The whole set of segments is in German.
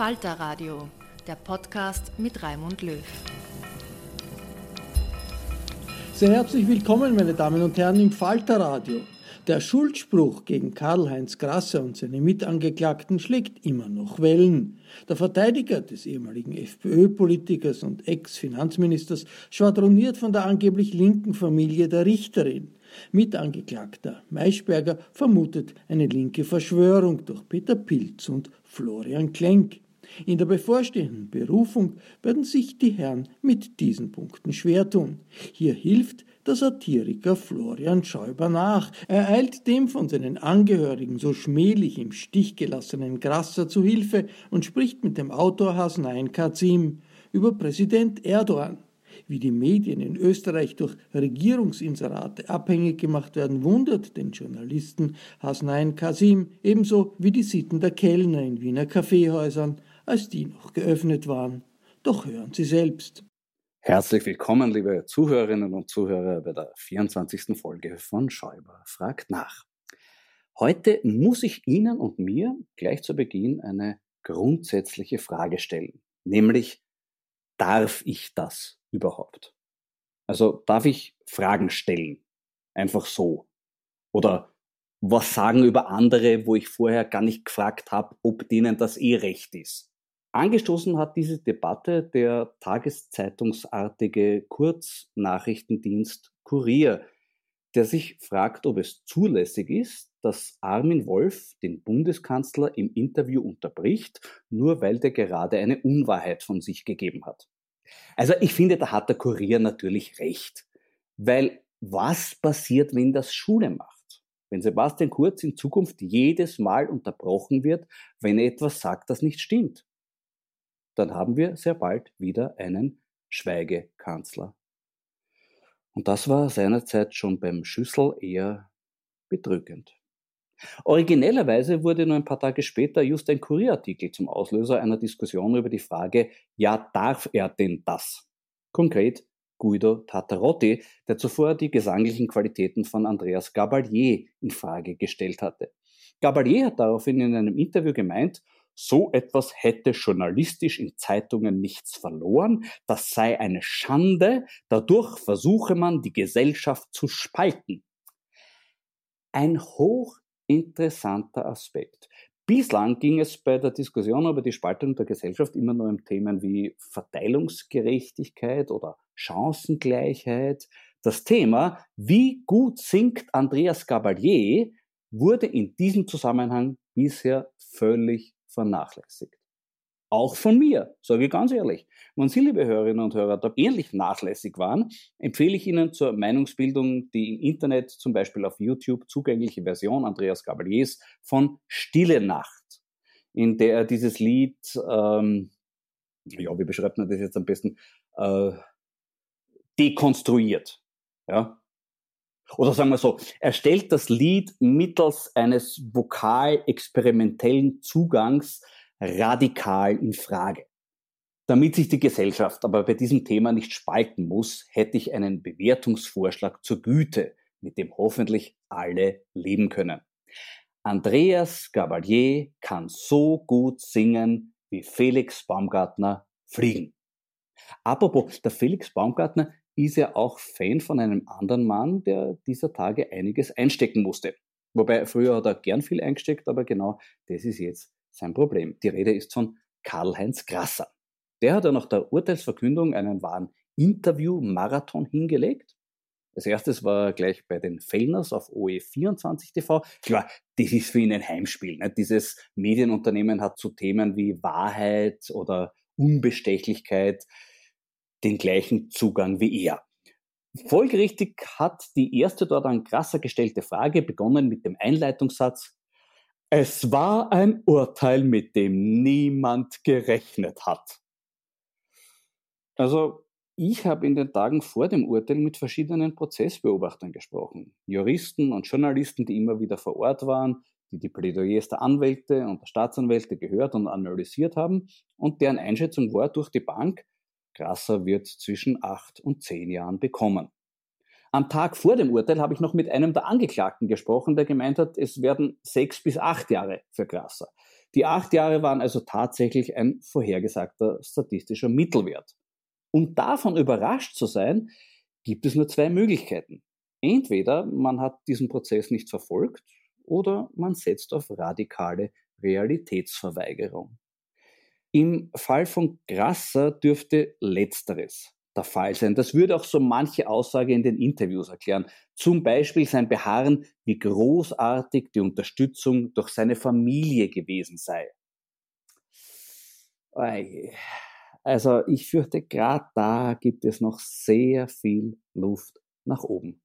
Falter Radio, der Podcast mit Raimund Löw. Sehr herzlich willkommen, meine Damen und Herren, im Falter Radio. Der Schuldspruch gegen Karl-Heinz Grasser und seine Mitangeklagten schlägt immer noch Wellen. Der Verteidiger des ehemaligen FPÖ-Politikers und Ex-Finanzministers schwadroniert von der angeblich linken Familie der Richterin. Mitangeklagter Maischberger vermutet eine linke Verschwörung durch Peter Pilz und Florian Klenk. In der bevorstehenden Berufung werden sich die Herren mit diesen Punkten schwer tun. Hier hilft der Satiriker Florian Schäuber nach. Er eilt dem von seinen Angehörigen so schmählich im Stich gelassenen Grasser zu Hilfe und spricht mit dem Autor Hasnain Kazim über Präsident Erdogan. Wie die Medien in Österreich durch Regierungsinserate abhängig gemacht werden, wundert den Journalisten Hasnain Kasim ebenso wie die Sitten der Kellner in Wiener Kaffeehäusern als die noch geöffnet waren. Doch hören Sie selbst. Herzlich willkommen, liebe Zuhörerinnen und Zuhörer, bei der 24. Folge von Schäuber fragt nach. Heute muss ich Ihnen und mir gleich zu Beginn eine grundsätzliche Frage stellen, nämlich, darf ich das überhaupt? Also darf ich Fragen stellen? Einfach so. Oder was sagen über andere, wo ich vorher gar nicht gefragt habe, ob denen das eh recht ist? Angestoßen hat diese Debatte der tageszeitungsartige Kurznachrichtendienst Kurier, der sich fragt, ob es zulässig ist, dass Armin Wolf den Bundeskanzler im Interview unterbricht, nur weil der gerade eine Unwahrheit von sich gegeben hat. Also ich finde, da hat der Kurier natürlich recht, weil was passiert, wenn das Schule macht? Wenn Sebastian Kurz in Zukunft jedes Mal unterbrochen wird, wenn er etwas sagt, das nicht stimmt dann haben wir sehr bald wieder einen Schweigekanzler. Und das war seinerzeit schon beim Schüssel eher bedrückend. Originellerweise wurde nur ein paar Tage später just ein Kurierartikel zum Auslöser einer Diskussion über die Frage, ja, darf er denn das? Konkret Guido Tatarotti, der zuvor die gesanglichen Qualitäten von Andreas Gabalier in Frage gestellt hatte. Gabalier hat daraufhin in einem Interview gemeint, so etwas hätte journalistisch in Zeitungen nichts verloren, das sei eine Schande, dadurch versuche man die Gesellschaft zu spalten. Ein hochinteressanter Aspekt. Bislang ging es bei der Diskussion über die Spaltung der Gesellschaft immer nur um Themen wie Verteilungsgerechtigkeit oder Chancengleichheit, Das Thema, wie gut singt Andreas Gabalier, wurde in diesem Zusammenhang bisher völlig vernachlässigt. Auch von mir, sage ich ganz ehrlich. Wenn Sie, liebe Hörerinnen und Hörer, da ähnlich nachlässig waren, empfehle ich Ihnen zur Meinungsbildung die im Internet, zum Beispiel auf YouTube, zugängliche Version Andreas Gabaliers von Stille Nacht, in der er dieses Lied, ähm, ja, wie beschreibt man das jetzt am besten, äh, dekonstruiert. Ja? Oder sagen wir so, er stellt das Lied mittels eines vokal-experimentellen Zugangs radikal in Frage. Damit sich die Gesellschaft aber bei diesem Thema nicht spalten muss, hätte ich einen Bewertungsvorschlag zur Güte, mit dem hoffentlich alle leben können. Andreas Gabalier kann so gut singen wie Felix Baumgartner fliegen. Apropos, der Felix Baumgartner ist ja auch Fan von einem anderen Mann, der dieser Tage einiges einstecken musste. Wobei früher hat er gern viel eingesteckt, aber genau das ist jetzt sein Problem. Die Rede ist von Karl-Heinz Grasser. Der hat ja nach der Urteilsverkündung einen wahren Interview-Marathon hingelegt. Als erstes war er gleich bei den Fellners auf OE24 TV. Klar, das ist für ihn ein Heimspiel. Nicht? Dieses Medienunternehmen hat zu Themen wie Wahrheit oder Unbestechlichkeit den gleichen Zugang wie er. Folgerichtig hat die erste dort an Grasser gestellte Frage begonnen mit dem Einleitungssatz es war ein Urteil, mit dem niemand gerechnet hat. Also ich habe in den Tagen vor dem Urteil mit verschiedenen Prozessbeobachtern gesprochen. Juristen und Journalisten, die immer wieder vor Ort waren, die die Plädoyers der Anwälte und der Staatsanwälte gehört und analysiert haben und deren Einschätzung war durch die Bank, Grasser wird zwischen acht und zehn Jahren bekommen. Am Tag vor dem Urteil habe ich noch mit einem der Angeklagten gesprochen, der gemeint hat, es werden sechs bis acht Jahre für Grasser. Die acht Jahre waren also tatsächlich ein vorhergesagter statistischer Mittelwert. Um davon überrascht zu sein, gibt es nur zwei Möglichkeiten. Entweder man hat diesen Prozess nicht verfolgt oder man setzt auf radikale Realitätsverweigerung. Im Fall von Grasser dürfte letzteres der Fall sein. Das würde auch so manche Aussage in den Interviews erklären. Zum Beispiel sein Beharren, wie großartig die Unterstützung durch seine Familie gewesen sei. Also ich fürchte, gerade da gibt es noch sehr viel Luft nach oben.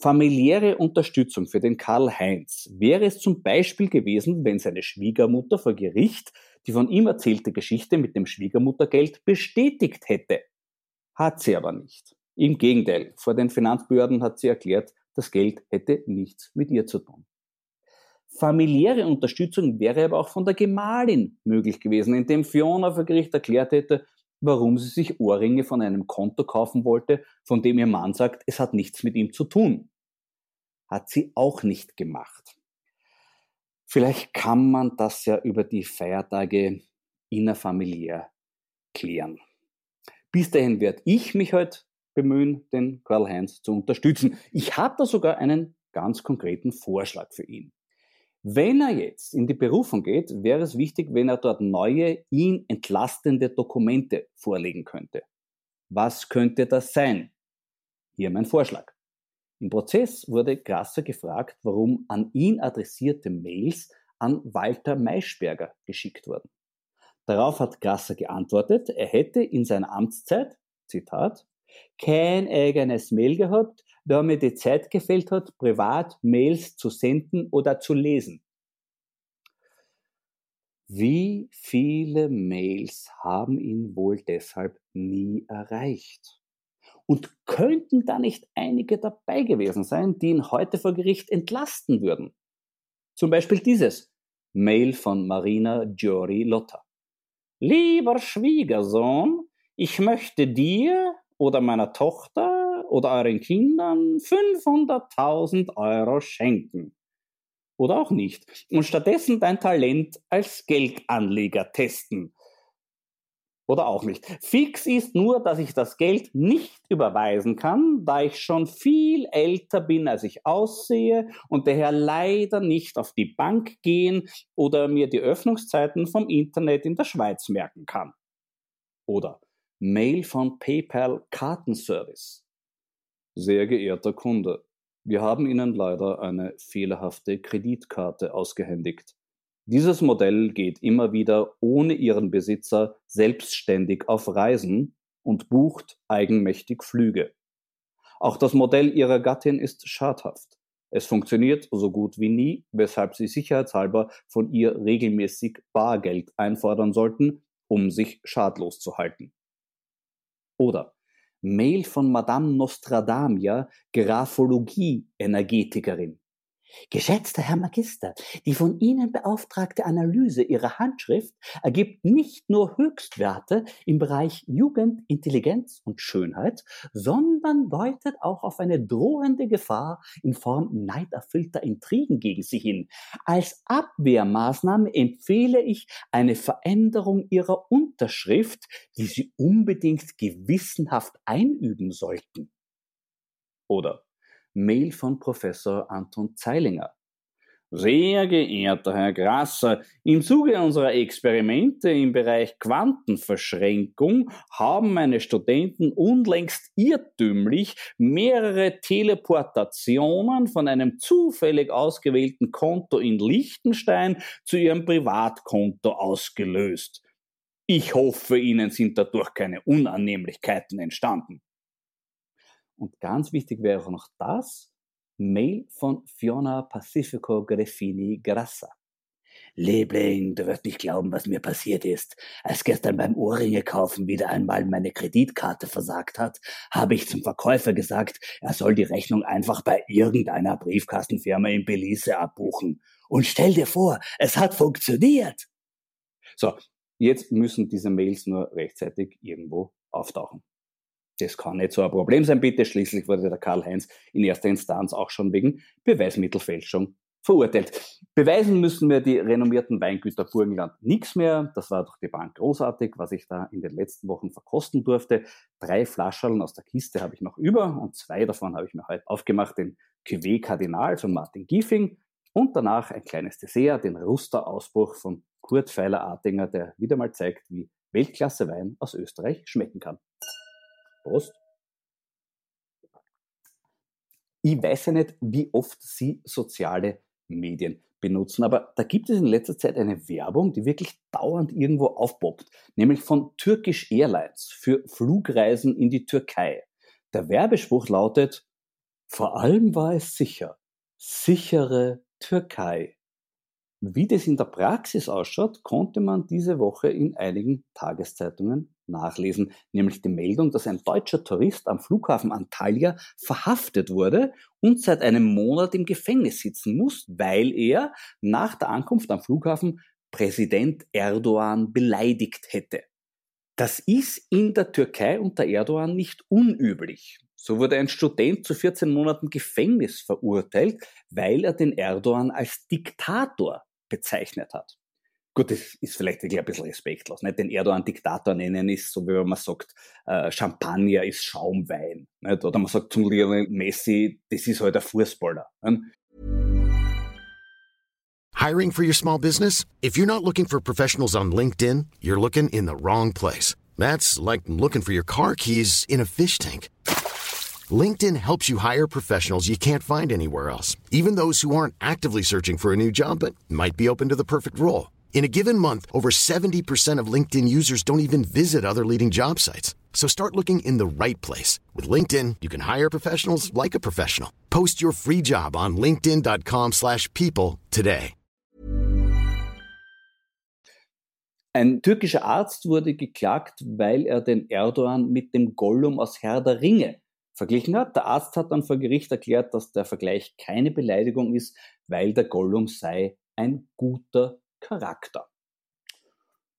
Familiäre Unterstützung für den Karl-Heinz wäre es zum Beispiel gewesen, wenn seine Schwiegermutter vor Gericht die von ihm erzählte Geschichte mit dem Schwiegermuttergeld bestätigt hätte. Hat sie aber nicht. Im Gegenteil, vor den Finanzbehörden hat sie erklärt, das Geld hätte nichts mit ihr zu tun. Familiäre Unterstützung wäre aber auch von der Gemahlin möglich gewesen, indem Fiona vor Gericht erklärt hätte, warum sie sich Ohrringe von einem Konto kaufen wollte, von dem ihr Mann sagt, es hat nichts mit ihm zu tun. Hat sie auch nicht gemacht. Vielleicht kann man das ja über die Feiertage innerfamiliär klären. Bis dahin werde ich mich halt bemühen, den Karl-Heinz zu unterstützen. Ich habe da sogar einen ganz konkreten Vorschlag für ihn. Wenn er jetzt in die Berufung geht, wäre es wichtig, wenn er dort neue, ihn entlastende Dokumente vorlegen könnte. Was könnte das sein? Hier mein Vorschlag. Im Prozess wurde Grasser gefragt, warum an ihn adressierte Mails an Walter Maischberger geschickt wurden. Darauf hat Grasser geantwortet, er hätte in seiner Amtszeit, Zitat, kein eigenes Mail gehabt, da mir die Zeit gefehlt hat, privat Mails zu senden oder zu lesen. Wie viele Mails haben ihn wohl deshalb nie erreicht? Und könnten da nicht einige dabei gewesen sein, die ihn heute vor Gericht entlasten würden? Zum Beispiel dieses Mail von Marina Giori Lotta. Lieber Schwiegersohn, ich möchte dir oder meiner Tochter oder euren Kindern 500.000 Euro schenken. Oder auch nicht. Und stattdessen dein Talent als Geldanleger testen. Oder auch nicht. Fix ist nur, dass ich das Geld nicht überweisen kann, da ich schon viel älter bin, als ich aussehe und daher leider nicht auf die Bank gehen oder mir die Öffnungszeiten vom Internet in der Schweiz merken kann. Oder Mail von PayPal Kartenservice. Sehr geehrter Kunde, wir haben Ihnen leider eine fehlerhafte Kreditkarte ausgehändigt. Dieses Modell geht immer wieder ohne Ihren Besitzer selbstständig auf Reisen und bucht eigenmächtig Flüge. Auch das Modell Ihrer Gattin ist schadhaft. Es funktioniert so gut wie nie, weshalb Sie sicherheitshalber von ihr regelmäßig Bargeld einfordern sollten, um sich schadlos zu halten. Oder Mail von Madame Nostradamia, Graphologie-Energetikerin. Geschätzter Herr Magister, die von Ihnen beauftragte Analyse Ihrer Handschrift ergibt nicht nur Höchstwerte im Bereich Jugend, Intelligenz und Schönheit, sondern deutet auch auf eine drohende Gefahr in Form neiderfüllter Intrigen gegen Sie hin. Als Abwehrmaßnahme empfehle ich eine Veränderung Ihrer Unterschrift, die Sie unbedingt gewissenhaft einüben sollten. Oder Mail von Professor Anton Zeilinger. Sehr geehrter Herr Grasser, im Zuge unserer Experimente im Bereich Quantenverschränkung haben meine Studenten unlängst irrtümlich mehrere Teleportationen von einem zufällig ausgewählten Konto in Liechtenstein zu ihrem Privatkonto ausgelöst. Ich hoffe, Ihnen sind dadurch keine Unannehmlichkeiten entstanden. Und ganz wichtig wäre auch noch das, Mail von Fiona Pacifico Greffini Grassa. Liebling, du wirst nicht glauben, was mir passiert ist. Als gestern beim Ohrringe kaufen wieder einmal meine Kreditkarte versagt hat, habe ich zum Verkäufer gesagt, er soll die Rechnung einfach bei irgendeiner Briefkastenfirma in Belize abbuchen. Und stell dir vor, es hat funktioniert. So, jetzt müssen diese Mails nur rechtzeitig irgendwo auftauchen. Das kann nicht so ein Problem sein, bitte. Schließlich wurde der Karl-Heinz in erster Instanz auch schon wegen Beweismittelfälschung verurteilt. Beweisen müssen wir die renommierten Weingüter Burgenland nichts mehr. Das war durch die Bank großartig, was ich da in den letzten Wochen verkosten durfte. Drei Flascherln aus der Kiste habe ich noch über und zwei davon habe ich mir heute aufgemacht, den Cuvée Kardinal von Martin Giefing und danach ein kleines Dessert, den Ruster-Ausbruch von Kurt Feiler-Artinger, der wieder mal zeigt, wie Weltklasse Wein aus Österreich schmecken kann. Prost. Ich weiß ja nicht, wie oft Sie soziale Medien benutzen, aber da gibt es in letzter Zeit eine Werbung, die wirklich dauernd irgendwo aufpoppt, nämlich von Turkish Airlines für Flugreisen in die Türkei. Der Werbespruch lautet, vor allem war es sicher, sichere Türkei. Wie das in der Praxis ausschaut, konnte man diese Woche in einigen Tageszeitungen nachlesen, nämlich die Meldung, dass ein deutscher Tourist am Flughafen Antalya verhaftet wurde und seit einem Monat im Gefängnis sitzen muss, weil er nach der Ankunft am Flughafen Präsident Erdogan beleidigt hätte. Das ist in der Türkei unter Erdogan nicht unüblich. So wurde ein Student zu 14 Monaten Gefängnis verurteilt, weil er den Erdogan als Diktator bezeichnet hat. Gut, das ist vielleicht ein bisschen respektlos. Nicht? Den Erdogan Diktator nennen ist, so wie man sagt, äh, Champagner ist Schaumwein. Nicht? Oder man sagt zum Lionel Messi, das ist halt ein Fußballer. Nicht? Hiring for your small business? If you're not looking for professionals on LinkedIn, you're looking in the wrong place. That's like looking for your car keys in a fish tank. LinkedIn helps you hire professionals you can't find anywhere else, even those who aren't actively searching for a new job but might be open to the perfect role. In a given month, over 70% of LinkedIn users don't even visit other leading job sites. So start looking in the right place. With LinkedIn, you can hire professionals like a professional. Post your free job on linkedin.com slash people today. Ein türkischer Arzt wurde geklagt, weil er den Erdogan mit dem Gollum aus Herr der Ringe verglichen hat. Der Arzt hat dann vor Gericht erklärt, dass der Vergleich keine Beleidigung ist, weil der Gollum sei ein guter Charakter.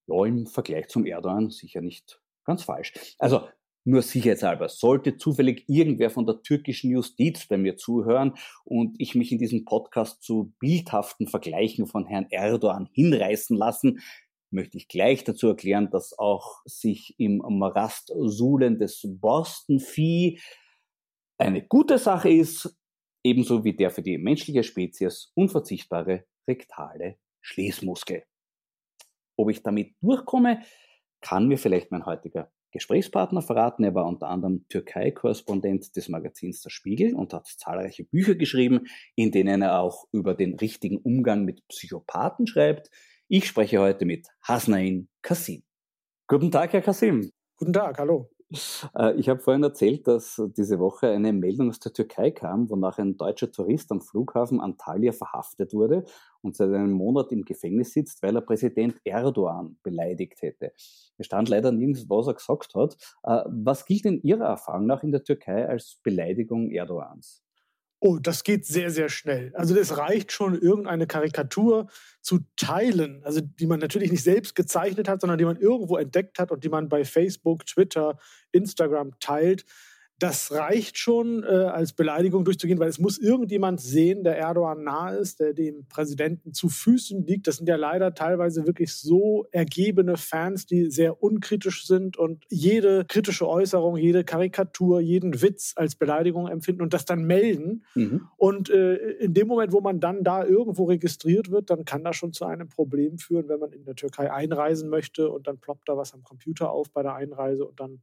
Ja, im Vergleich zum Erdogan sicher nicht ganz falsch. Also nur sicherheitshalber, sollte zufällig irgendwer von der türkischen Justiz bei mir zuhören und ich mich in diesem Podcast zu bildhaften Vergleichen von Herrn Erdogan hinreißen lassen, möchte ich gleich dazu erklären, dass auch sich im Morast suhlen des Borstenvieh eine gute Sache ist, ebenso wie der für die menschliche Spezies unverzichtbare rektale Schließmuskel. Ob ich damit durchkomme, kann mir vielleicht mein heutiger Gesprächspartner verraten. Er war unter anderem Türkei-Korrespondent des Magazins Der Spiegel und hat zahlreiche Bücher geschrieben, in denen er auch über den richtigen Umgang mit Psychopathen schreibt. Ich spreche heute mit Hasnain Kassim. Guten Tag, Herr Kassim. Guten Tag, hallo. Äh, ich habe vorhin erzählt, dass diese Woche eine Meldung aus der Türkei kam, wonach ein deutscher Tourist am Flughafen Antalya verhaftet wurde und seit einem Monat im Gefängnis sitzt, weil er Präsident Erdogan beleidigt hätte. Es stand leider nirgends, was er gesagt hat. Äh, was gilt in Ihrer Erfahrung nach in der Türkei als Beleidigung Erdogans? Oh, das geht sehr, sehr schnell. Also es reicht schon, irgendeine Karikatur zu teilen, also die man natürlich nicht selbst gezeichnet hat, sondern die man irgendwo entdeckt hat und die man bei Facebook, Twitter, Instagram teilt das reicht schon äh, als Beleidigung durchzugehen, weil es muss irgendjemand sehen, der Erdogan nahe ist, der dem Präsidenten zu Füßen liegt. Das sind ja leider teilweise wirklich so ergebene Fans, die sehr unkritisch sind und jede kritische Äußerung, jede Karikatur, jeden Witz als Beleidigung empfinden und das dann melden. Mhm. Und äh, in dem Moment, wo man dann da irgendwo registriert wird, dann kann das schon zu einem Problem führen, wenn man in der Türkei einreisen möchte und dann ploppt da was am Computer auf bei der Einreise und dann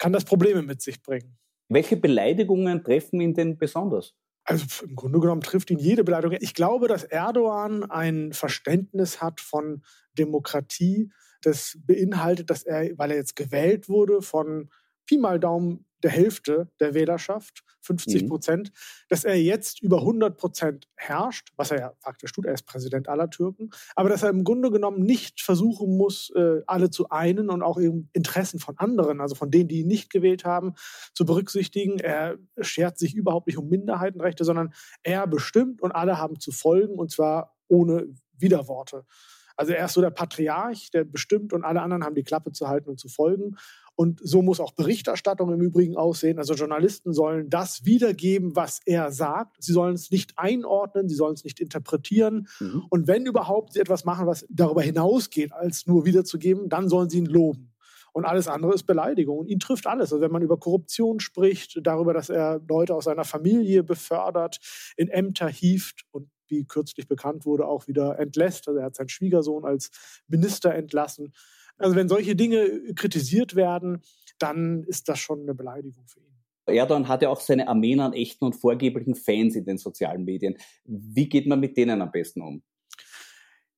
kann das Probleme mit sich bringen. Welche Beleidigungen treffen ihn denn besonders? Also im Grunde genommen trifft ihn jede Beleidigung. Ich glaube, dass Erdogan ein Verständnis hat von Demokratie. Das beinhaltet, dass er, weil er jetzt gewählt wurde von Pi mal Daumen der Hälfte der Wählerschaft, 50 mhm. Prozent, mhm. dass er jetzt über 100 Prozent herrscht, was er ja faktisch tut, er ist Präsident aller Türken, aber dass er im Grunde genommen nicht versuchen muss, äh, alle zu einen und auch Interessen von anderen, also von denen, die ihn nicht gewählt haben, zu berücksichtigen. Er schert sich überhaupt nicht um Minderheitenrechte, sondern er bestimmt und alle haben zu folgen und zwar ohne Widerworte. Also er ist so der Patriarch, der bestimmt und alle anderen haben die Klappe zu halten und zu folgen. Und so muss auch Berichterstattung im Übrigen aussehen. Also Journalisten sollen das wiedergeben, was er sagt. Sie sollen es nicht einordnen, sie sollen es nicht interpretieren. Mhm. Und wenn überhaupt sie etwas machen, was darüber hinausgeht, als nur wiederzugeben, dann sollen sie ihn loben. Und alles andere ist Beleidigung. Und ihn trifft alles. Also wenn man über Korruption spricht, darüber, dass er Leute aus seiner Familie befördert, in Ämter hieft und wie kürzlich bekannt wurde, auch wieder entlässt. Also er hat seinen Schwiegersohn als Minister entlassen. Also wenn solche Dinge kritisiert werden, dann ist das schon eine Beleidigung für ihn. Erdogan hat ja auch seine Armeen an echten und vorgeblichen Fans in den sozialen Medien. Wie geht man mit denen am besten um?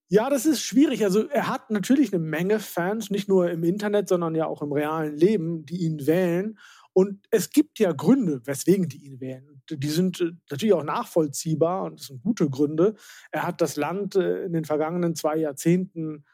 Ja, das ist schwierig. Also er hat natürlich eine Menge Fans, nicht nur im Internet, sondern ja auch im realen Leben, die ihn wählen. Und es gibt ja Gründe, weswegen die ihn wählen. Die sind äh, natürlich auch nachvollziehbar und das sind gute Gründe. Er hat das Land äh, in den vergangenen zwei Jahrzehnten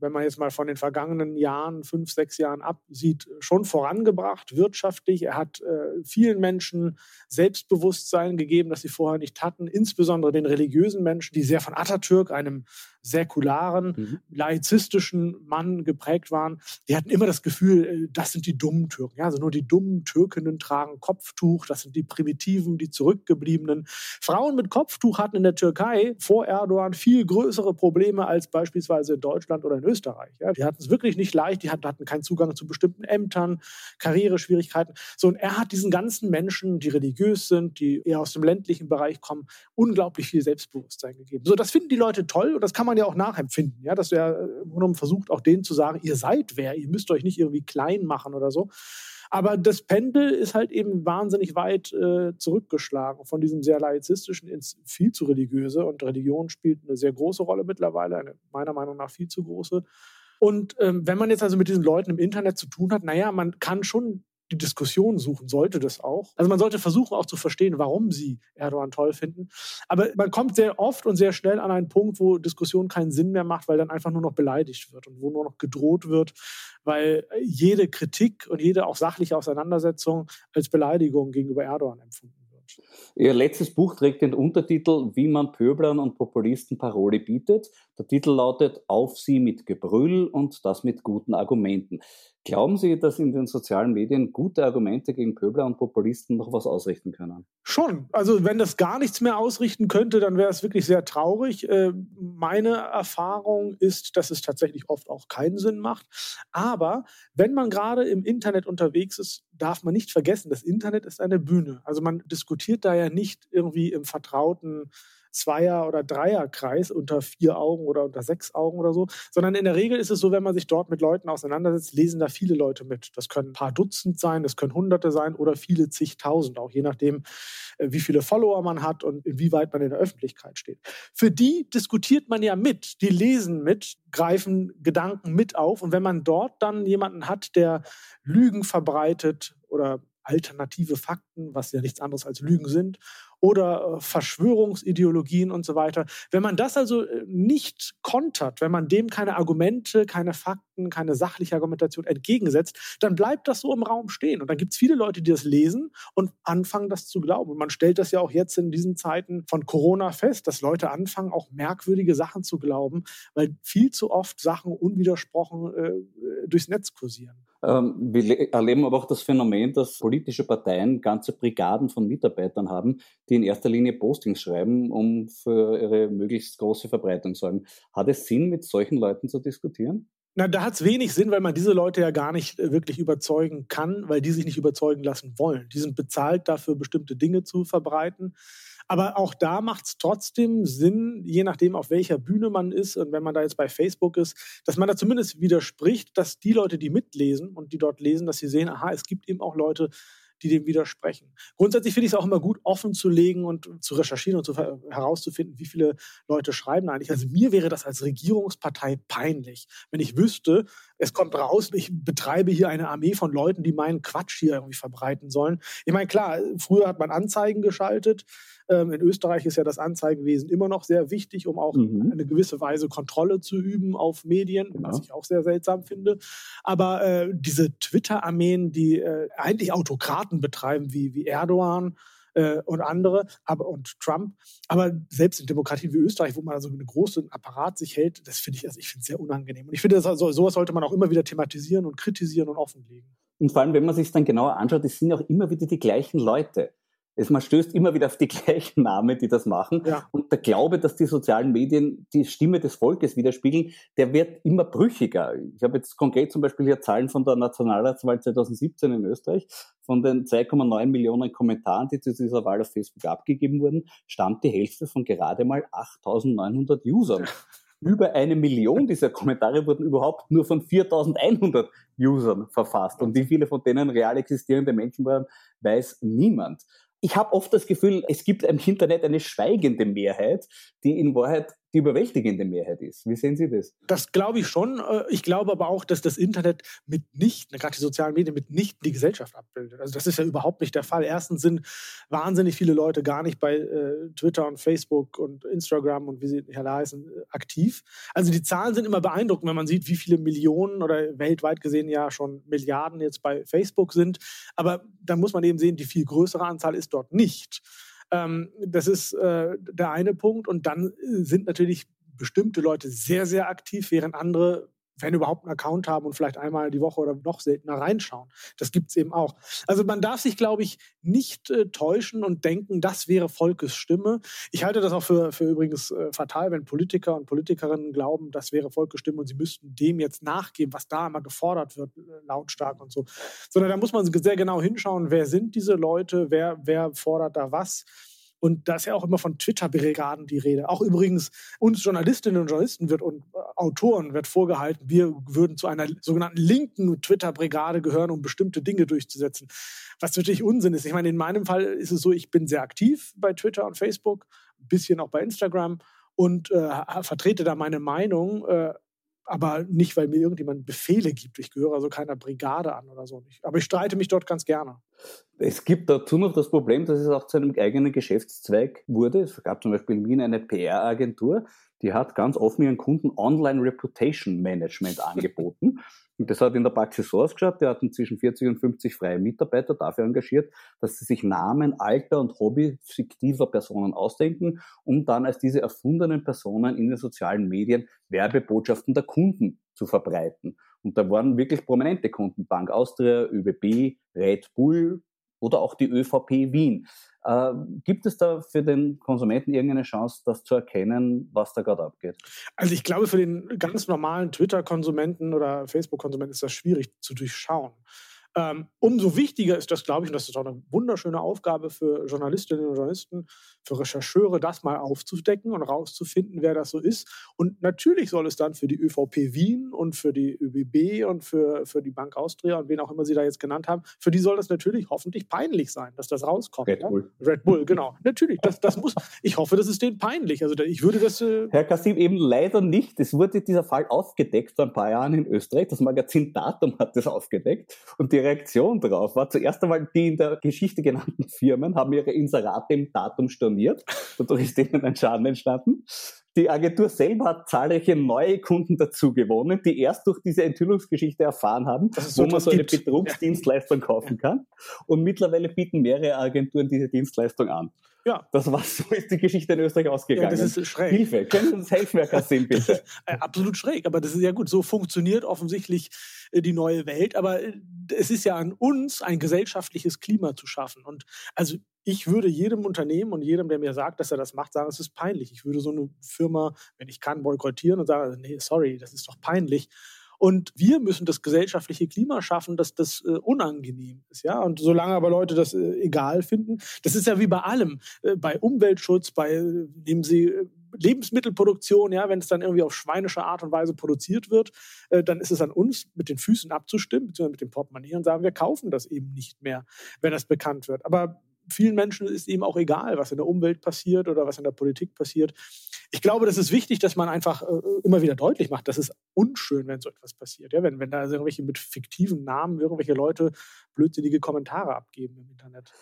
wenn man jetzt mal von den vergangenen Jahren, fünf, sechs Jahren absieht, schon vorangebracht, wirtschaftlich. Er hat äh, vielen Menschen Selbstbewusstsein gegeben, das sie vorher nicht hatten, insbesondere den religiösen Menschen, die sehr von Atatürk, einem säkularen, mhm. laizistischen Mann geprägt waren. Die hatten immer das Gefühl, äh, das sind die dummen Türken. Ja, also nur die dummen Türkinnen tragen Kopftuch, das sind die Primitiven, die Zurückgebliebenen. Frauen mit Kopftuch hatten in der Türkei vor Erdogan viel größere Probleme als beispielsweise in Deutschland oder in Österreich. Ja, die hatten es wirklich nicht leicht, die hatten, keinen Zugang zu bestimmten Ämtern, Karriereschwierigkeiten. So, und er hat diesen ganzen Menschen, die religiös sind, die eher aus dem ländlichen Bereich kommen, unglaublich viel Selbstbewusstsein gegeben. So, das finden die Leute toll und das kann man ja auch nachempfinden. Ja, dass er im Grunde versucht, auch denen zu sagen, ihr seid wer, ihr müsst euch nicht irgendwie klein machen oder so. Aber das Pendel ist halt eben wahnsinnig weit äh, zurückgeschlagen von diesem sehr laizistischen ins viel zu religiöse. Und Religion spielt eine sehr große Rolle mittlerweile, eine meiner Meinung nach viel zu große. Und ähm, wenn man jetzt also mit diesen Leuten im Internet zu tun hat, naja, man kann schon die Diskussion suchen, sollte das auch. Also man sollte versuchen auch zu verstehen, warum sie Erdogan toll finden. Aber man kommt sehr oft und sehr schnell an einen Punkt, wo Diskussion keinen Sinn mehr macht, weil dann einfach nur noch beleidigt wird und wo nur noch gedroht wird, weil jede Kritik und jede auch sachliche Auseinandersetzung als Beleidigung gegenüber Erdogan empfunden wird. Ihr letztes Buch trägt den Untertitel Wie man Pöblern und Populisten Parole bietet. Der Titel lautet Auf sie mit Gebrüll und das mit guten Argumenten. Glauben Sie, dass in den sozialen Medien gute Argumente gegen Pöbler und Populisten noch was ausrichten können? Schon. Also wenn das gar nichts mehr ausrichten könnte, dann wäre es wirklich sehr traurig. Äh, meine Erfahrung ist, dass es tatsächlich oft auch keinen Sinn macht. Aber wenn man gerade im Internet unterwegs ist, darf man nicht vergessen, das Internet ist eine Bühne. Also man diskutiert da ja nicht irgendwie im vertrauten Zweier- oder Dreierkreis unter vier Augen oder unter sechs Augen oder so, sondern in der Regel ist es so, wenn man sich dort mit Leuten auseinandersetzt, lesen da viele Leute mit. Das können ein paar Dutzend sein, das können Hunderte sein oder viele zigtausend, auch je nachdem, äh, wie viele Follower man hat und inwieweit man in der Öffentlichkeit steht. Für die diskutiert man ja mit, die lesen mit, greifen Gedanken mit auf und wenn man dort dann jemanden hat, der Lügen verbreitet oder alternative Fakten, was ja nichts anderes als Lügen sind, oder äh, Verschwörungsideologien und so weiter. Wenn man das also äh, nicht kontert, wenn man dem keine Argumente, keine Fakten, keine sachliche Argumentation entgegensetzt, dann bleibt das so im Raum stehen. Und dann gibt es viele Leute, die das lesen und anfangen, das zu glauben. Und man stellt das ja auch jetzt in diesen Zeiten von Corona fest, dass Leute anfangen, auch merkwürdige Sachen zu glauben, weil viel zu oft Sachen unwidersprochen äh, durchs Netz kursieren. Ähm, wir erleben aber auch das Phänomen, dass politische Parteien ganze Brigaden von Mitarbeitern haben, die in erster Linie Postings schreiben, um für ihre möglichst große Verbreitung zu sorgen. Hat es Sinn, mit solchen Leuten zu diskutieren? Na, da hat es wenig Sinn, weil man diese Leute ja gar nicht äh, wirklich überzeugen kann, weil die sich nicht überzeugen lassen wollen. Die sind bezahlt dafür, bestimmte Dinge zu verbreiten. Aber auch da macht es trotzdem Sinn, je nachdem, auf welcher Bühne man ist und wenn man da jetzt bei Facebook ist, dass man da zumindest widerspricht, dass die Leute, die mitlesen und die dort lesen, dass sie sehen, aha, es gibt eben auch Leute, die dem widersprechen. Grundsätzlich finde ich es auch immer gut, offen zu legen und zu recherchieren und zu, herauszufinden, wie viele Leute schreiben eigentlich. Also mir wäre das als Regierungspartei peinlich, wenn ich wüsste, es kommt raus, ich betreibe hier eine Armee von Leuten, die meinen Quatsch hier irgendwie verbreiten sollen. Ich meine, klar, früher hat man Anzeigen geschaltet. Ähm, in Österreich ist ja das Anzeigewesen immer noch sehr wichtig, um auch mhm. eine gewisse Weise Kontrolle zu üben auf Medien, ja. was ich auch sehr seltsam finde. Aber äh, diese Twitter-Armeen, die äh, eigentlich Autokraten betreiben, wie, wie Erdogan, äh, und andere, aber und Trump. Aber selbst in Demokratien wie Österreich, wo man so einen großen Apparat sich hält, das finde ich, also ich finde sehr unangenehm. Und ich finde, also, sowas sollte man auch immer wieder thematisieren und kritisieren und offenlegen. Und vor allem, wenn man sich dann genauer anschaut, es sind auch immer wieder die gleichen Leute. Es, man stößt immer wieder auf die gleichen Namen, die das machen. Ja. Und der Glaube, dass die sozialen Medien die Stimme des Volkes widerspiegeln, der wird immer brüchiger. Ich habe jetzt konkret zum Beispiel hier Zahlen von der Nationalratswahl 2017 in Österreich. Von den 2,9 Millionen Kommentaren, die zu dieser Wahl auf Facebook abgegeben wurden, stammt die Hälfte von gerade mal 8.900 Usern. über eine Million dieser Kommentare wurden überhaupt nur von 4100 Usern verfasst. Und wie viele von denen real existierende Menschen waren, weiß niemand ich habe oft das Gefühl, es gibt im Internet eine schweigende Mehrheit, die in Wahrheit die überwältigende Mehrheit ist. Wie sehen Sie das? Das glaube ich schon. Äh, ich glaube aber auch, dass das Internet mitnichten, gerade die sozialen Medien, mitnichten die Gesellschaft abbildet. Also das ist ja überhaupt nicht der Fall. Erstens sind wahnsinnig viele Leute gar nicht bei äh, Twitter und Facebook und Instagram und wie sie alle heißen, äh, aktiv. Also die Zahlen sind immer beeindruckend, wenn man sieht, wie viele Millionen oder weltweit gesehen ja schon Milliarden jetzt bei Facebook sind. Aber da muss man eben sehen, die viel größere Anzahl ist dort nicht. Ähm, das ist äh, der eine Punkt. Und dann äh, sind natürlich bestimmte Leute sehr, sehr aktiv, während andere wenn überhaupt einen Account haben und vielleicht einmal die Woche oder noch seltener reinschauen. Das gibt es eben auch. Also man darf sich, glaube ich, nicht äh, täuschen und denken, das wäre Volkes Stimme. Ich halte das auch für, für übrigens äh, fatal, wenn Politiker und Politikerinnen glauben, das wäre Volkes Stimme und sie müssten dem jetzt nachgeben, was da immer gefordert wird, äh, lautstark und so. Sondern da muss man sehr genau hinschauen, wer sind diese Leute, wer, wer fordert da was. Und da ist ja auch immer von Twitter-Brigaden die Rede. Auch übrigens uns Journalistinnen und Journalisten wird und äh, Autoren wird vorgehalten, wir würden zu einer sogenannten linken Twitter-Brigade gehören, um bestimmte Dinge durchzusetzen. Was natürlich Unsinn ist. Ich meine, in meinem Fall ist es so, ich bin sehr aktiv bei Twitter und Facebook, ein bisschen auch bei Instagram und äh, vertrete da meine Meinung. Äh, aber nicht, weil mir irgendjemand Befehle gibt. Ich gehöre also keiner Brigade an oder so. Aber ich streite mich dort ganz gerne. Es gibt dazu noch das Problem, dass es auch zu einem eigenen Geschäftszweig wurde. Es gab zum Beispiel in Wien eine PR-Agentur, die hat ganz offen ihren Kunden Online Reputation Management angeboten. Und das hat in der Praxis so ausgeschaut, der hat zwischen 40 und 50 freie Mitarbeiter dafür engagiert, dass sie sich Namen, Alter und Hobby fiktiver Personen ausdenken, um dann als diese erfundenen Personen in den sozialen Medien Werbebotschaften der Kunden zu verbreiten. Und da waren wirklich prominente Kunden, Bank Austria, ÖBB, Red Bull, oder auch die ÖVP Wien. Äh, gibt es da für den Konsumenten irgendeine Chance, das zu erkennen, was da gerade abgeht? Also ich glaube, für den ganz normalen Twitter-Konsumenten oder Facebook-Konsumenten ist das schwierig zu durchschauen. Ähm, umso wichtiger ist das, glaube ich, und das ist auch eine wunderschöne Aufgabe für Journalistinnen und Journalisten, für Rechercheure, das mal aufzudecken und rauszufinden, wer das so ist. Und natürlich soll es dann für die ÖVP Wien und für die ÖBB und für, für die Bank Austria und wen auch immer Sie da jetzt genannt haben, für die soll das natürlich hoffentlich peinlich sein, dass das rauskommt. Red Bull. Ja? Red Bull, genau. natürlich, das, das muss, ich hoffe, das ist denen peinlich. Also ich würde das... Äh Herr Kassim, eben leider nicht. Es wurde dieser Fall aufgedeckt vor ein paar Jahren in Österreich. Das Magazin Datum hat das aufgedeckt. Und die Reaktion darauf war zuerst einmal, die in der Geschichte genannten Firmen haben ihre Inserate im Datum storniert. Dadurch ist ihnen ein Schaden entstanden. Die Agentur selber hat zahlreiche neue Kunden dazu gewonnen, die erst durch diese Enthüllungsgeschichte erfahren haben, wo man so eine gibt. Betrugsdienstleistung kaufen kann. Und mittlerweile bieten mehrere Agenturen diese Dienstleistung an. Ja. Das war so ist die Geschichte in Österreich ausgegangen. Ja, das ist schräg. Hilfe, können Sie uns Herr Kassim, bitte? Äh, Absolut schräg, aber das ist ja gut. So funktioniert offensichtlich äh, die neue Welt. Aber äh, es ist ja an uns, ein gesellschaftliches Klima zu schaffen. Und also ich würde jedem Unternehmen und jedem, der mir sagt, dass er das macht, sagen, es ist peinlich. Ich würde so eine Firma, wenn ich kann, boykottieren und sagen, nee, sorry, das ist doch peinlich. Und wir müssen das gesellschaftliche Klima schaffen, dass das äh, unangenehm ist. Ja? Und solange aber Leute das äh, egal finden, das ist ja wie bei allem, äh, bei Umweltschutz, bei, äh, nehmen Sie äh, Lebensmittelproduktion, ja, wenn es dann irgendwie auf schweinische Art und Weise produziert wird, äh, dann ist es an uns, mit den Füßen abzustimmen, beziehungsweise mit dem Portemonnaie und sagen, wir kaufen das eben nicht mehr, wenn das bekannt wird. Aber vielen Menschen ist eben auch egal, was in der Umwelt passiert oder was in der Politik passiert. Ich glaube, das ist wichtig, dass man einfach äh, immer wieder deutlich macht, dass es unschön, wenn so etwas passiert. Ja, wenn, wenn da irgendwelche mit fiktiven Namen irgendwelche Leute blödsinnige Kommentare abgeben im Internet.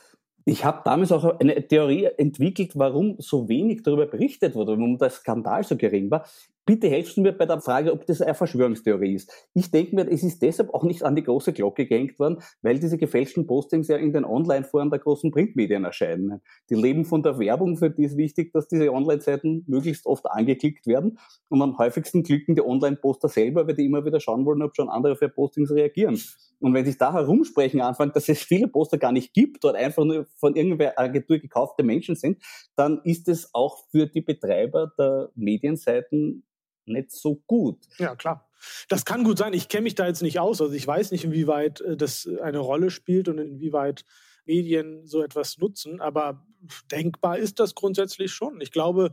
Ich habe damals auch eine Theorie entwickelt, warum so wenig darüber berichtet wurde, warum der Skandal so gering war. Bitte helfen mir bei der Frage, ob das eine Verschwörungstheorie ist. Ich denke mir, es ist deshalb auch nicht an die große Glocke gehängt worden, weil diese gefälschten Postings ja in den Online-Foren der großen Printmedien erscheinen. Die leben von der Werbung, für die ist wichtig, dass diese Online-Seiten möglichst oft angeklickt werden. Und am häufigsten klicken die Online-Poster selber, weil die immer wieder schauen wollen, ob schon andere für Postings reagieren. Und wenn sich da herumsprechen anfangen, dass es viele Poster gar nicht gibt, dort einfach nur von irgendeiner Agentur gekaufte Menschen sind, dann ist es auch für die Betreiber der Medienseiten nicht so gut. Ja, klar. Das kann gut sein. Ich kenne mich da jetzt nicht aus. Also ich weiß nicht, inwieweit äh, das eine Rolle spielt und inwieweit Medien so etwas nutzen. Aber denkbar ist das grundsätzlich schon. Ich glaube,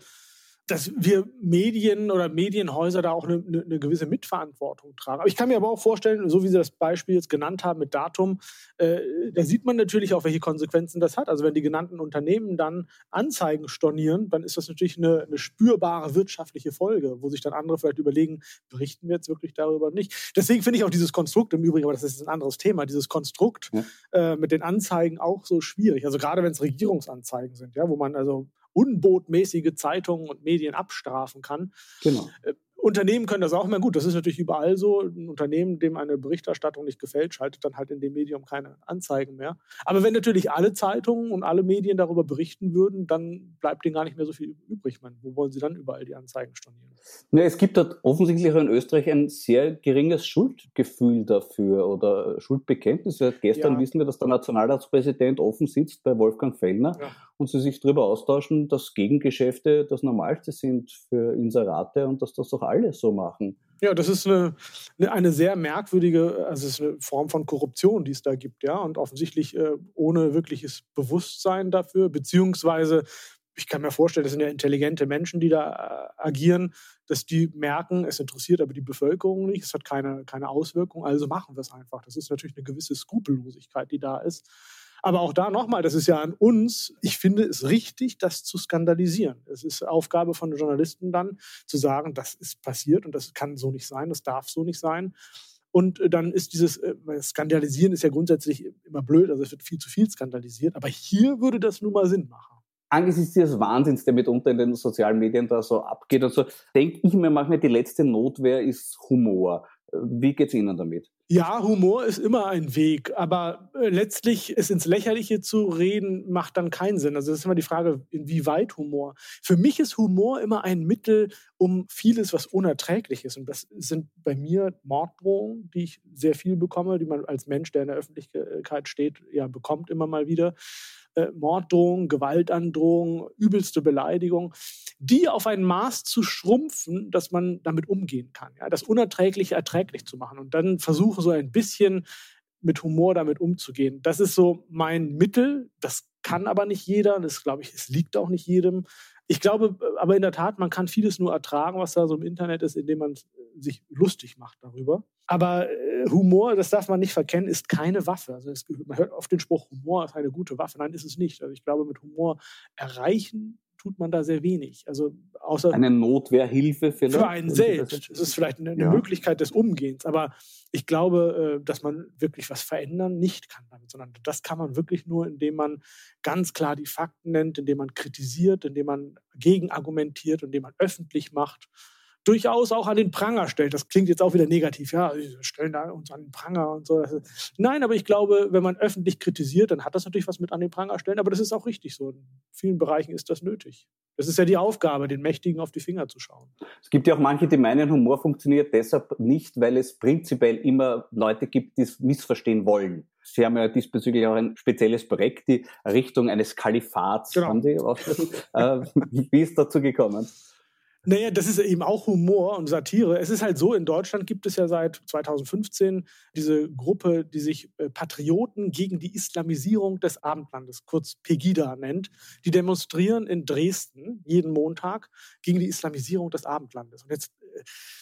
dass wir Medien oder Medienhäuser da auch eine, eine, gewisse Mitverantwortung tragen. Aber ich kann mir aber auch vorstellen, so wie Sie das Beispiel jetzt genannt haben mit Datum, äh, da sieht man natürlich auch, welche Konsequenzen das hat. Also wenn die genannten Unternehmen dann Anzeigen stornieren, dann ist das natürlich eine, eine spürbare wirtschaftliche Folge, wo sich dann andere vielleicht überlegen, berichten wir jetzt wirklich darüber nicht. Deswegen finde ich auch dieses Konstrukt im Übrigen, aber das ist ein anderes Thema, dieses Konstrukt ja. äh, mit den Anzeigen auch so schwierig. Also gerade wenn es Regierungsanzeigen sind, ja, wo man also unbotmäßige Zeitungen und Medien abstrafen kann. Genau. Unternehmen können das auch immer gut. Das ist natürlich überall so. Ein Unternehmen, dem eine Berichterstattung nicht gefällt, schaltet dann halt in dem Medium keine Anzeigen mehr. Aber wenn natürlich alle Zeitungen und alle Medien darüber berichten würden, dann bleibt denen gar nicht mehr so viel übrig. Man, wo wollen sie dann überall die Anzeigen stornieren? Ja, es gibt dort offensichtlich in Österreich ein sehr geringes Schuldgefühl dafür oder Schuldbekenntnis. Seit gestern ja. wissen wir, dass der Nationalratspräsident offen sitzt bei Wolfgang Fellner ja. und sie sich darüber austauschen, dass Gegengeschäfte das Normalste sind für Inserate und dass das auch alle so machen. Ja, das ist eine, eine sehr merkwürdige, also es ist eine Form von Korruption, die es da gibt, ja, und offensichtlich äh, ohne wirkliches Bewusstsein dafür, beziehungsweise ich kann mir vorstellen, das sind ja intelligente Menschen, die da äh, agieren, dass die merken, es interessiert aber die Bevölkerung nicht, es hat keine, keine Auswirkung, also machen wir es einfach. Das ist natürlich eine gewisse Skrupellosigkeit, die da ist. Aber auch da nochmal, das ist ja an uns. Ich finde es richtig, das zu skandalisieren. Es ist Aufgabe von Journalisten dann zu sagen, das ist passiert und das kann so nicht sein, das darf so nicht sein. Und äh, dann ist dieses äh, Skandalisieren ist ja grundsätzlich immer blöd, also es wird viel zu viel skandalisiert. Aber hier würde das nun mal Sinn machen angesichts dieses Wahnsinns, der mitunter in den sozialen Medien da so abgeht und so, denke ich mir manchmal, die letzte Notwehr ist Humor. Wie geht's Ihnen damit? Ja, Humor ist immer ein Weg, aber äh, letztlich es ins Lächerliche zu reden, macht dann keinen Sinn. Also das ist immer die Frage, inwieweit Humor. Für mich ist Humor immer ein Mittel, um vieles, was unerträglich ist. Und das sind bei mir Morddrohungen, die ich sehr viel bekomme, die man als Mensch, der in der Öffentlichkeit steht, ja bekommt immer mal wieder äh, Morddrohungen, Gewaltandrohungen, übelste Beleidigung, die auf ein Maß zu schrumpfen, dass man damit umgehen kann. Ja? Das Unerträgliche erträglich zu machen und dann versuche so ein bisschen mit Humor damit umzugehen. Das ist so mein Mittel. Das kann aber nicht jeder. Das glaube ich, es liegt auch nicht jedem. Ich glaube aber in der Tat, man kann vieles nur ertragen, was da so im Internet ist, indem man sich lustig macht darüber. Aber äh, Humor, das darf man nicht verkennen, ist keine Waffe. Also es, man hört oft den Spruch, Humor ist eine gute Waffe. Nein, ist es nicht. Also ich glaube, mit Humor erreichen tut man da sehr wenig. Also außer eine Notwehrhilfe vielleicht? für einen selbst. Das ist vielleicht eine, eine ja. Möglichkeit des Umgehens. Aber ich glaube, äh, dass man wirklich was verändern nicht kann damit, sondern das kann man wirklich nur, indem man ganz klar die Fakten nennt, indem man kritisiert, indem man gegenargumentiert, indem man öffentlich macht durchaus auch an den Pranger stellt. Das klingt jetzt auch wieder negativ, ja, wir stellen da uns an den Pranger und so. Nein, aber ich glaube, wenn man öffentlich kritisiert, dann hat das natürlich was mit an den Pranger stellen, aber das ist auch richtig so. In vielen Bereichen ist das nötig. Das ist ja die Aufgabe, den Mächtigen auf die Finger zu schauen. Es gibt ja auch manche, die meinen, Humor funktioniert deshalb nicht, weil es prinzipiell immer Leute gibt, die es missverstehen wollen. Sie haben ja diesbezüglich auch ein spezielles Projekt, die Errichtung eines Kalifats. Genau. Haben Sie äh, wie ist dazu gekommen? Naja, das ist eben auch Humor und Satire. Es ist halt so, in Deutschland gibt es ja seit 2015 diese Gruppe, die sich äh, Patrioten gegen die Islamisierung des Abendlandes, kurz Pegida nennt. Die demonstrieren in Dresden jeden Montag gegen die Islamisierung des Abendlandes. Und jetzt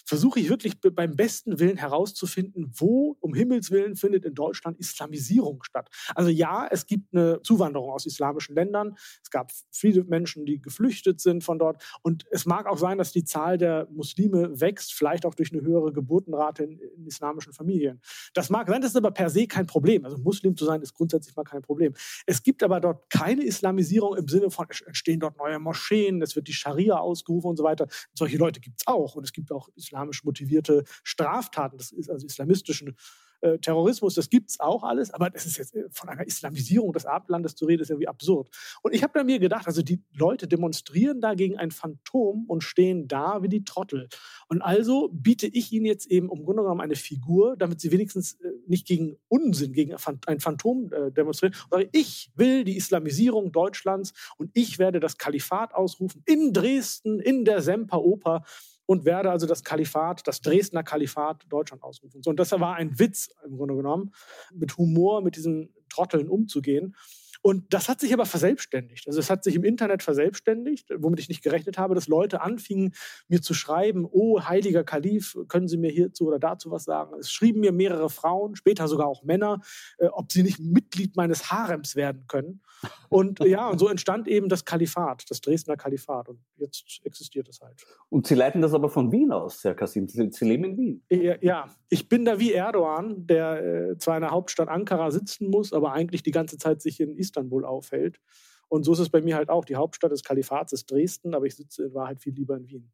versuche ich wirklich beim besten Willen herauszufinden, wo um Himmels Willen findet in Deutschland Islamisierung statt. Also ja, es gibt eine Zuwanderung aus islamischen Ländern. Es gab viele Menschen, die geflüchtet sind von dort. Und es mag auch sein, dass die Zahl der Muslime wächst, vielleicht auch durch eine höhere Geburtenrate in, in islamischen Familien. Das mag sein, das ist aber per se kein Problem. Also Muslim zu sein ist grundsätzlich mal kein Problem. Es gibt aber dort keine Islamisierung im Sinne von, es entstehen dort neue Moscheen, es wird die Scharia ausgerufen und so weiter. Solche Leute gibt es auch. Und es gibt gibt auch islamisch motivierte Straftaten, das ist also islamistischen äh, Terrorismus, das gibt es auch alles, aber das ist jetzt äh, von einer Islamisierung des Abendlandes zu reden, ist irgendwie absurd. Und ich habe bei mir gedacht, also die Leute demonstrieren da gegen ein Phantom und stehen da wie die Trottel. Und also biete ich ihnen jetzt eben im Grunde genommen eine Figur, damit sie wenigstens äh, nicht gegen Unsinn, gegen ein Phantom demonstrieren. Und ich will die Islamisierung Deutschlands und ich werde das Kalifat ausrufen in Dresden, in der Semperoper und werde also das Kalifat, das Dresdner Kalifat Deutschland ausrufen. So, und das war ein Witz im Grunde genommen, mit Humor mit diesen Trotteln umzugehen. Und das hat sich aber verselbstständigt. Also es hat sich im Internet verselbstständigt, womit ich nicht gerechnet habe, dass Leute anfingen, mir zu schreiben, oh, heiliger Kalif, können Sie mir hierzu oder dazu was sagen? Es schrieben mir mehrere Frauen, später sogar auch Männer, äh, ob sie nicht Mitglied meines Harems werden können. Und ja, und so entstand eben das Kalifat, das Dresdner Kalifat. Und jetzt existiert es halt. Und Sie leiten das aber von Wien aus, Herr Kasim. Sie, sie leben in Wien. Ja, ja, ich bin da wie Erdogan, der äh, zwar in der Hauptstadt Ankara sitzen muss, aber eigentlich die ganze Zeit sich in Istanbul Istanbul aufhält. Und so ist es bei mir halt auch. Die Hauptstadt des Kalifats ist Dresden, aber ich sitze in Wahrheit viel lieber in Wien.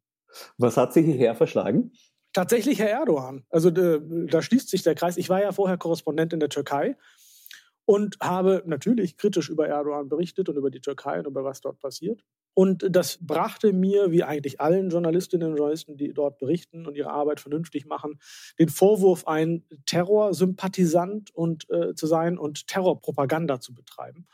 Was hat Sie hierher verschlagen? Tatsächlich Herr Erdogan. Also da, da schließt sich der Kreis. Ich war ja vorher Korrespondent in der Türkei und habe natürlich kritisch über Erdogan berichtet und über die Türkei und über was dort passiert. Und das brachte mir, wie eigentlich allen Journalistinnen und Journalisten, die dort berichten und ihre Arbeit vernünftig machen, den Vorwurf ein, Terrorsympathisant und, äh, zu sein und Terrorpropaganda zu betreiben.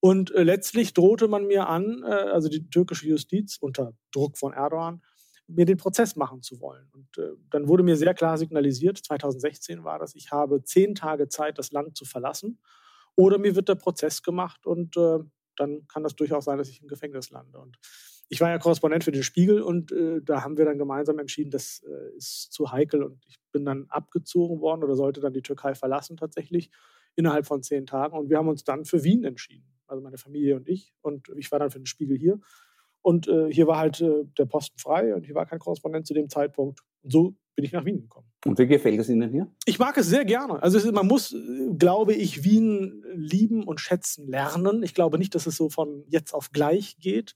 Und äh, letztlich drohte man mir an, äh, also die türkische Justiz unter Druck von Erdogan, mir den Prozess machen zu wollen. Und äh, dann wurde mir sehr klar signalisiert, 2016 war das, ich habe zehn Tage Zeit, das Land zu verlassen. Oder mir wird der Prozess gemacht und äh, dann kann das durchaus sein, dass ich im Gefängnis lande. Und ich war ja Korrespondent für den Spiegel und äh, da haben wir dann gemeinsam entschieden, das äh, ist zu heikel und ich bin dann abgezogen worden oder sollte dann die Türkei verlassen tatsächlich innerhalb von zehn Tagen. Und wir haben uns dann für Wien entschieden, also meine Familie und ich. Und ich war dann für den Spiegel hier. Und äh, hier war halt äh, der Posten frei und hier war kein Korrespondent zu dem Zeitpunkt. Und so bin ich nach Wien gekommen. Und wie gefällt es Ihnen hier? Ich mag es sehr gerne. Also es, man muss, glaube ich, Wien lieben und schätzen lernen. Ich glaube nicht, dass es so von jetzt auf gleich geht.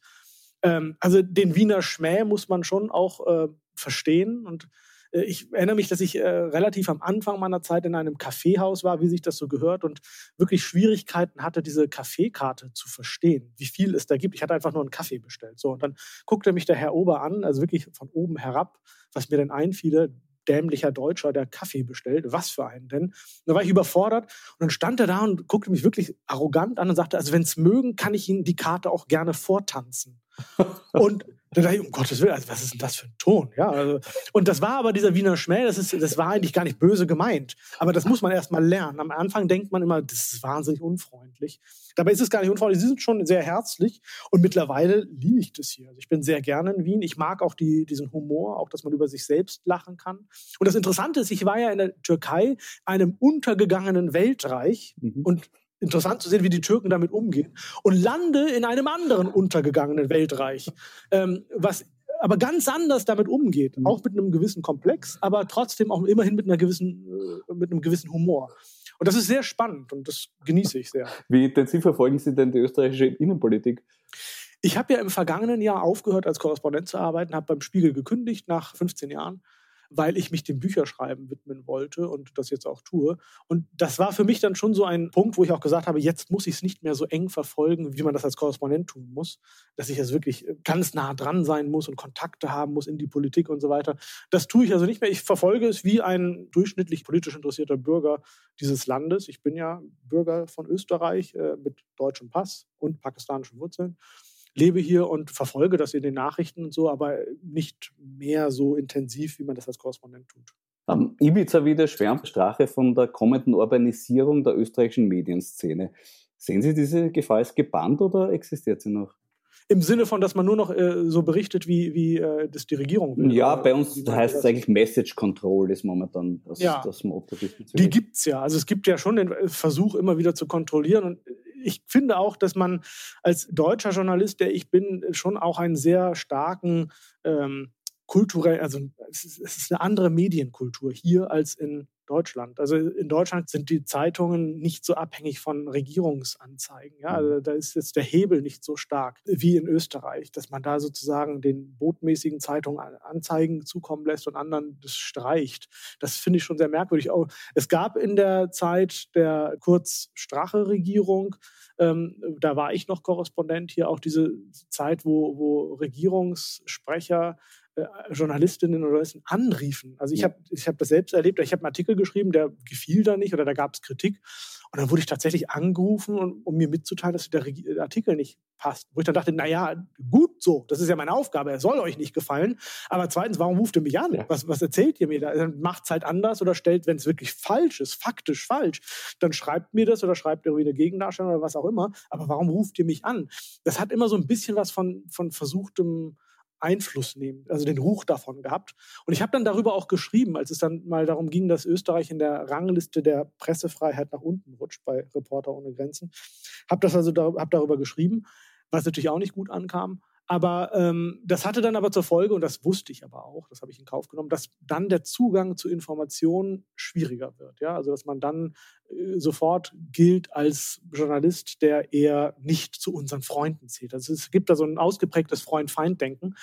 Ähm, also den Wiener Schmäh muss man schon auch äh, verstehen. Und ich erinnere mich, dass ich äh, relativ am Anfang meiner Zeit in einem Kaffeehaus war, wie sich das so gehört, und wirklich Schwierigkeiten hatte, diese Kaffeekarte zu verstehen, wie viel es da gibt. Ich hatte einfach nur einen Kaffee bestellt. So, und dann guckte mich der Herr Ober an, also wirklich von oben herab, was mir denn einfiele, dämlicher Deutscher, der Kaffee bestellt. Was für einen denn? Da war ich überfordert und dann stand er da und guckte mich wirklich arrogant an und sagte, also wenn es mögen, kann ich Ihnen die Karte auch gerne vortanzen. und da dachte ich, um Gottes Willen, also was ist denn das für ein Ton? Ja, also, und das war aber dieser Wiener Schmäh, das, ist, das war eigentlich gar nicht böse gemeint. Aber das muss man erst mal lernen. Am Anfang denkt man immer, das ist wahnsinnig unfreundlich. Dabei ist es gar nicht unfreundlich. Sie sind schon sehr herzlich und mittlerweile liebe ich das hier. Also ich bin sehr gerne in Wien. Ich mag auch die, diesen Humor, auch dass man über sich selbst lachen kann. Und das Interessante ist, ich war ja in der Türkei, einem untergegangenen Weltreich mhm. und interessant zu sehen, wie die Türken damit umgehen und lande in einem anderen untergegangenen Weltreich, ähm, was aber ganz anders damit umgeht, mhm. auch mit einem gewissen Komplex, aber trotzdem auch immerhin mit einer gewissen, äh, mit einem gewissen Humor. Und das ist sehr spannend und das genieße ich sehr. Wie intensiv verfolgen Sie denn die österreichische Innenpolitik? Ich habe ja im vergangenen Jahr aufgehört, als Korrespondent zu arbeiten, habe beim Spiegel gekündigt nach 15 Jahren weil ich mich dem Bücherschreiben widmen wollte und das jetzt auch tue. Und das war für mich dann schon so ein Punkt, wo ich auch gesagt habe, jetzt muss ich es nicht mehr so eng verfolgen, wie man das als Korrespondent tun muss, dass ich jetzt wirklich ganz nah dran sein muss und Kontakte haben muss in die Politik und so weiter. Das tue ich also nicht mehr. Ich verfolge es wie ein durchschnittlich politisch interessierter Bürger dieses Landes. Ich bin ja Bürger von Österreich äh, mit deutschem Pass und pakistanischen Wurzeln lebe hier und verfolge das in den Nachrichten und so, aber nicht mehr so intensiv, wie man das als Korrespondent tut. Um, Ibiza wieder schwärmt Strache von der kommenden Urbanisierung der österreichischen Medienszene. Sehen Sie diese Gefahr als gebannt oder existiert sie noch? Im Sinne von, dass man nur noch äh, so berichtet, wie, wie äh, das die Regierung will. Ja, bei uns heißt es eigentlich Message Control, ist momentan das, ja. das Motto. Die gibt es ja. Also es gibt ja schon den Versuch, immer wieder zu kontrollieren. Und ich finde auch, dass man als deutscher Journalist, der ich bin, schon auch einen sehr starken ähm, kulturell, also es ist, es ist eine andere Medienkultur hier als in Deutschland. Also in Deutschland sind die Zeitungen nicht so abhängig von Regierungsanzeigen. Ja? Also da ist jetzt der Hebel nicht so stark wie in Österreich, dass man da sozusagen den botmäßigen Zeitungen Anzeigen zukommen lässt und anderen das streicht. Das finde ich schon sehr merkwürdig. Auch, es gab in der Zeit der Kurz-Strache-Regierung ähm, da war ich noch Korrespondent hier, auch diese Zeit, wo, wo Regierungssprecher Journalistinnen oder Journalisten anriefen. Also ich habe ich hab das selbst erlebt. Ich habe einen Artikel geschrieben, der gefiel da nicht oder da gab es Kritik. Und dann wurde ich tatsächlich angerufen, um, um mir mitzuteilen, dass der, Artikel nicht passt. Wo ich dann dachte, naja, gut so, das ist ja meine Aufgabe, er soll euch nicht gefallen. Aber zweitens, warum ruft ihr mich an? Ja. Was, was erzählt ihr mir da? Dann macht es halt anders oder stellt, wenn es wirklich falsch ist, faktisch falsch, dann schreibt mir das oder schreibt irgendwie eine Gegendarstellung oder was auch immer. Aber warum ruft ihr mich an? Das hat immer so ein bisschen was von, von versuchtem Einfluss nehmen, also den Ruch davon gehabt. Und ich habe dann darüber auch geschrieben, als es dann mal darum ging, dass Österreich in der Rangliste der Pressefreiheit nach unten rutscht bei Reporter ohne Grenzen. Habe das also hab darüber geschrieben, was natürlich auch nicht gut ankam. Aber ähm, das hatte dann aber zur Folge, und das wusste ich aber auch, das habe ich in Kauf genommen, dass dann der Zugang zu Informationen schwieriger wird. Ja? Also dass man dann äh, sofort gilt als Journalist, der eher nicht zu unseren Freunden zählt. Also es gibt da so ein ausgeprägtes Freund-Feind-Denken.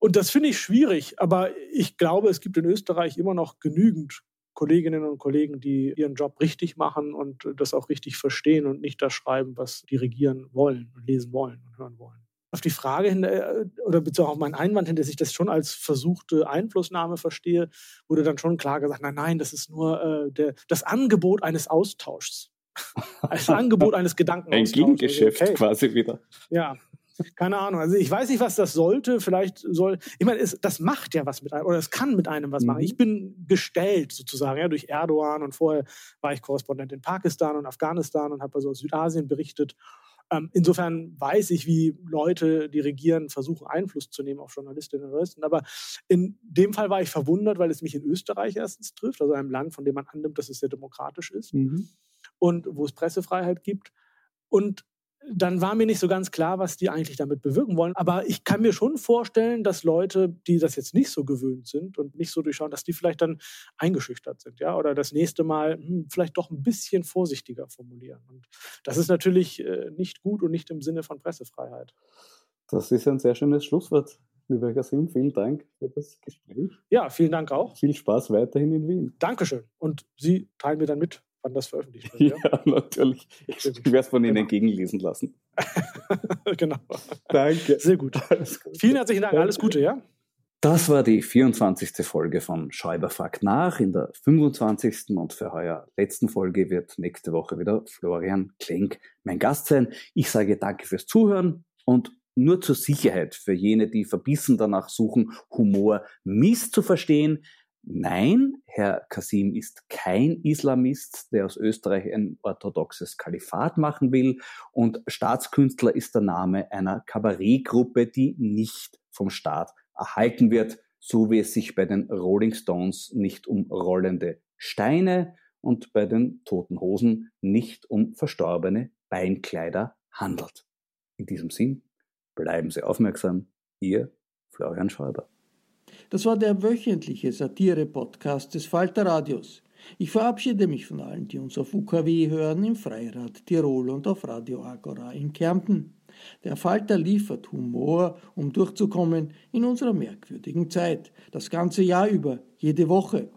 Und das finde ich schwierig, aber ich glaube, es gibt in Österreich immer noch genügend Kolleginnen und Kollegen, die ihren Job richtig machen und das auch richtig verstehen und nicht das schreiben, was die regieren wollen und lesen wollen und hören wollen auf die Frage hin, äh, oder beziehungsweise auf meinen Einwand hin, dass ich das schon als versuchte Einflussnahme verstehe, wurde dann schon klar gesagt, nein, nein, das ist nur äh, der, das Angebot eines Austauschs. Als Angebot eines Gedankenaustauschs. Ein Gegengeschäft okay. quasi wieder. Ja, keine Ahnung. Also ich weiß nicht, was das sollte. Vielleicht soll. Ich meine, es, das macht ja was mit einem, oder es kann mit einem was machen. Mhm. Ich bin gestellt sozusagen, ja, durch Erdogan und vorher war ich Korrespondent in Pakistan und Afghanistan und habe also aus Südasien berichtet. Ähm, insofern weiß ich, wie Leute, die regieren, versuchen, Einfluss zu nehmen auf Journalistinnen und Journalisten. Aber in dem Fall war ich verwundert, weil es mich in Österreich erstens trifft, also einem Land, von dem man annimmt, dass es sehr demokratisch ist mhm. und wo es Pressefreiheit gibt. Und dann war mir nicht so ganz klar, was die eigentlich damit bewirken wollen. Aber ich kann mir schon vorstellen, dass Leute, die das jetzt nicht so gewöhnt sind und nicht so durchschauen, dass die vielleicht dann eingeschüchtert sind, ja, oder das nächste Mal hm, vielleicht doch ein bisschen vorsichtiger formulieren. Und das ist natürlich äh, nicht gut und nicht im Sinne von Pressefreiheit. Das ist ein sehr schönes Schlusswort. Lieber Kasim, vielen Dank für das Gespräch. Ja, vielen Dank auch. Viel Spaß weiterhin in Wien. Dankeschön. Und Sie teilen mir dann mit, das veröffentlicht wird. Ja, ja natürlich. Ich werde es von Ihnen genau. gegenlesen lassen. genau. Danke. Sehr gut. Vielen herzlichen Dank. Alles Gute, ja? Das war die 24. Folge von Schäuber fragt nach. In der 25. und für heuer letzten Folge wird nächste Woche wieder Florian Klenk mein Gast sein. Ich sage danke fürs Zuhören und nur zur Sicherheit für jene, die verbissen danach suchen, Humor misszuverstehen. Nein, Herr Kasim ist kein Islamist, der aus Österreich ein orthodoxes Kalifat machen will. Und Staatskünstler ist der Name einer Kabarettgruppe, die nicht vom Staat erhalten wird, so wie es sich bei den Rolling Stones nicht um rollende Steine und bei den Toten Hosen nicht um verstorbene Beinkleider handelt. In diesem Sinn, bleiben Sie aufmerksam. Ihr Florian Schäuber. Das war der wöchentliche Satire-Podcast des Falter Radios. Ich verabschiede mich von allen, die uns auf UKW hören, im Freirad Tirol und auf Radio Agora in Kärnten. Der Falter liefert Humor, um durchzukommen in unserer merkwürdigen Zeit, das ganze Jahr über, jede Woche.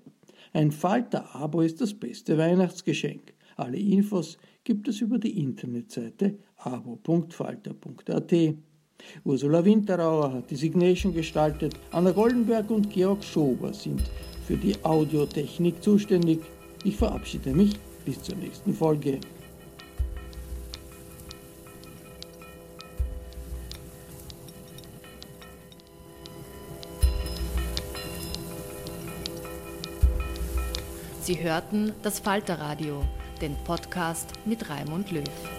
Ein Falter-Abo ist das beste Weihnachtsgeschenk. Alle Infos gibt es über die Internetseite abo.falter.at. Ursula Winterauer hat die Signation gestaltet, Anna Goldenberg und Georg Schober sind für die Audiotechnik zuständig. Ich verabschiede mich bis zur nächsten Folge. Sie hörten das Falterradio, den Podcast mit Raimund Löw.